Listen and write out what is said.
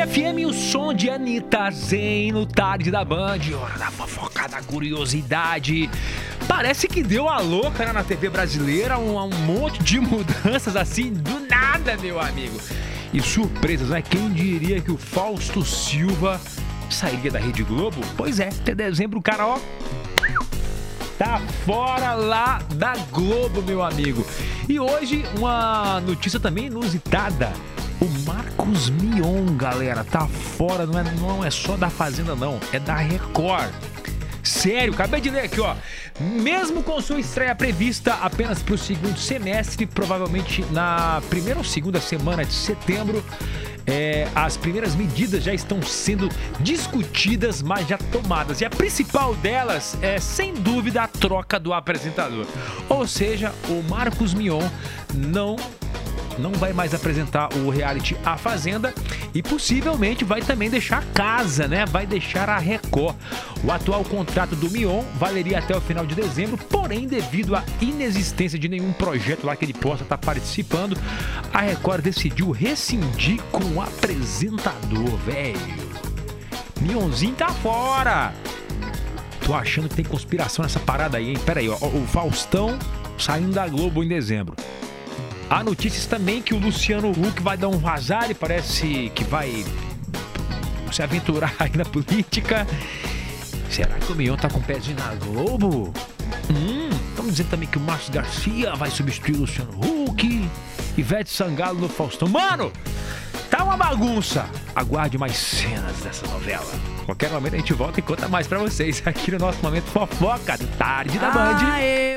FM, o som de Anitta Zen no tarde da Band. Hora da fofoca, da curiosidade. Parece que deu a louca né, na TV brasileira, um, um monte de mudanças assim, do nada, meu amigo. E surpresas, né? Quem diria que o Fausto Silva sairia da Rede Globo? Pois é, até dezembro o cara, ó, tá fora lá da Globo, meu amigo. E hoje, uma notícia também inusitada. O Marcos Mion, galera, tá fora, não é, não é só da Fazenda, não, é da Record. Sério, acabei de ler aqui, ó. Mesmo com sua estreia prevista apenas para o segundo semestre, provavelmente na primeira ou segunda semana de setembro, é, as primeiras medidas já estão sendo discutidas, mas já tomadas. E a principal delas é, sem dúvida, a troca do apresentador. Ou seja, o Marcos Mion não não vai mais apresentar o reality A Fazenda e possivelmente vai também deixar a casa, né? Vai deixar a Record. O atual contrato do Mion valeria até o final de dezembro, porém, devido à inexistência de nenhum projeto lá que ele possa estar participando, a Record decidiu rescindir com o apresentador, velho. Mionzinho tá fora! Tô achando que tem conspiração nessa parada aí, hein? Pera aí, ó, o Faustão saindo da Globo em dezembro. Há notícias também que o Luciano Huck vai dar um vazar e parece que vai se aventurar aí na política. Será que o Mion tá com pezinho na Globo? Hum, estamos dizendo também que o Márcio Garcia vai substituir o Luciano Huck. Ivete Sangalo no Faustão. Mano, tá uma bagunça. Aguarde mais cenas dessa novela. Qualquer momento a gente volta e conta mais pra vocês aqui no nosso momento fofoca tarde da Band. Ah, eu...